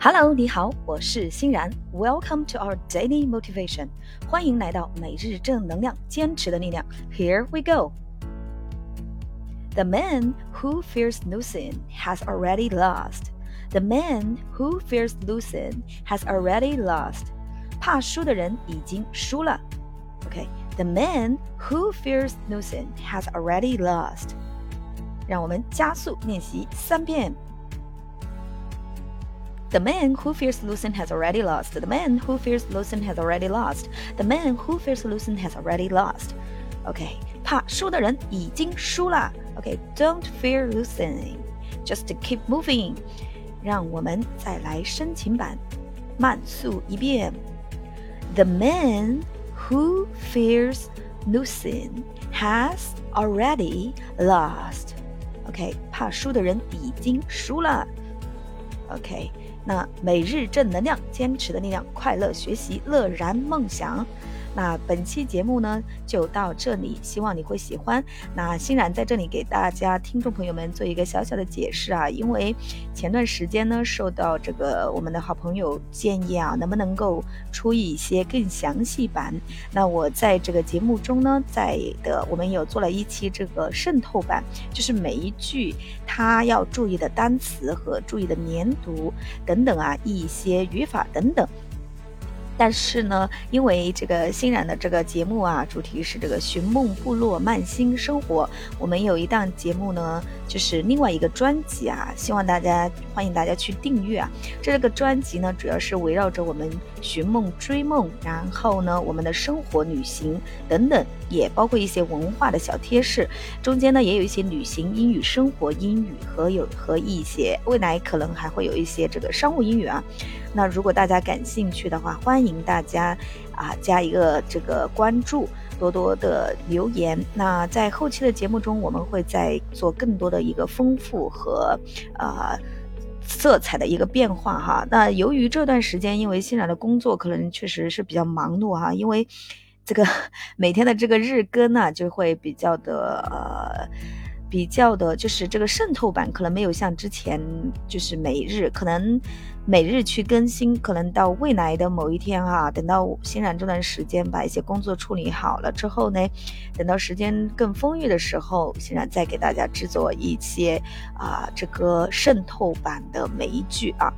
Hello，你好，我是欣然。Welcome to our daily motivation，欢迎来到每日正能量，坚持的力量。Here we go. The man who fears losing has already lost. The man who fears losing has already lost. 怕输的人已经输了。OK，The man who fears losing has already lost. 让我们加速练习三遍。 The man who fears losing has already lost. The man who fears losing has already lost. The man who fears losing has already lost. OK，怕输的人已经输了。OK，don't、okay, fear losing. Just keep moving. 让我们再来深情版，慢速一遍。The man who fears losing has already lost. OK，怕输的人已经输了。OK， 那每日正能量，坚持的力量，快乐学习，乐然梦想。那本期节目呢就到这里，希望你会喜欢。那欣然在这里给大家听众朋友们做一个小小的解释啊，因为前段时间呢受到这个我们的好朋友建议啊，能不能够出一些更详细版？那我在这个节目中呢，在的我们有做了一期这个渗透版，就是每一句它要注意的单词和注意的连读等等啊，一些语法等等。但是呢，因为这个欣然的这个节目啊，主题是这个寻梦部落慢心生活。我们有一档节目呢，就是另外一个专辑啊，希望大家欢迎大家去订阅啊。这个专辑呢，主要是围绕着我们寻梦、追梦，然后呢，我们的生活、旅行等等，也包括一些文化的小贴士。中间呢，也有一些旅行英语、生活英语和有和一些未来可能还会有一些这个商务英语啊。那如果大家感兴趣的话，欢迎大家啊加一个这个关注，多多的留言。那在后期的节目中，我们会再做更多的一个丰富和啊色彩的一个变化哈。那由于这段时间，因为欣然的工作可能确实是比较忙碌哈，因为这个 每天的这个日更呢，就会比较的呃。比较的就是这个渗透版可能没有像之前就是每日可能每日去更新，可能到未来的某一天哈，等到欣然这段时间把一些工作处理好了之后呢，等到时间更丰裕的时候，欣然再给大家制作一些啊这个渗透版的每一句啊。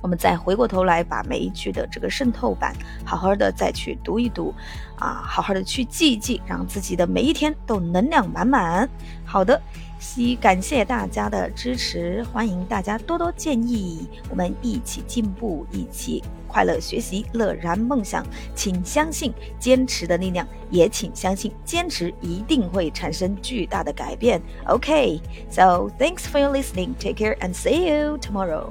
我们再回过头来，把每一句的这个渗透版好好的再去读一读，啊，好好的去记一记，让自己的每一天都能量满满。好的，希感谢大家的支持，欢迎大家多多建议，我们一起进步，一起快乐学习，乐然梦想。请相信坚持的力量，也请相信坚持一定会产生巨大的改变。OK，so thanks for your listening. Take care and see you tomorrow.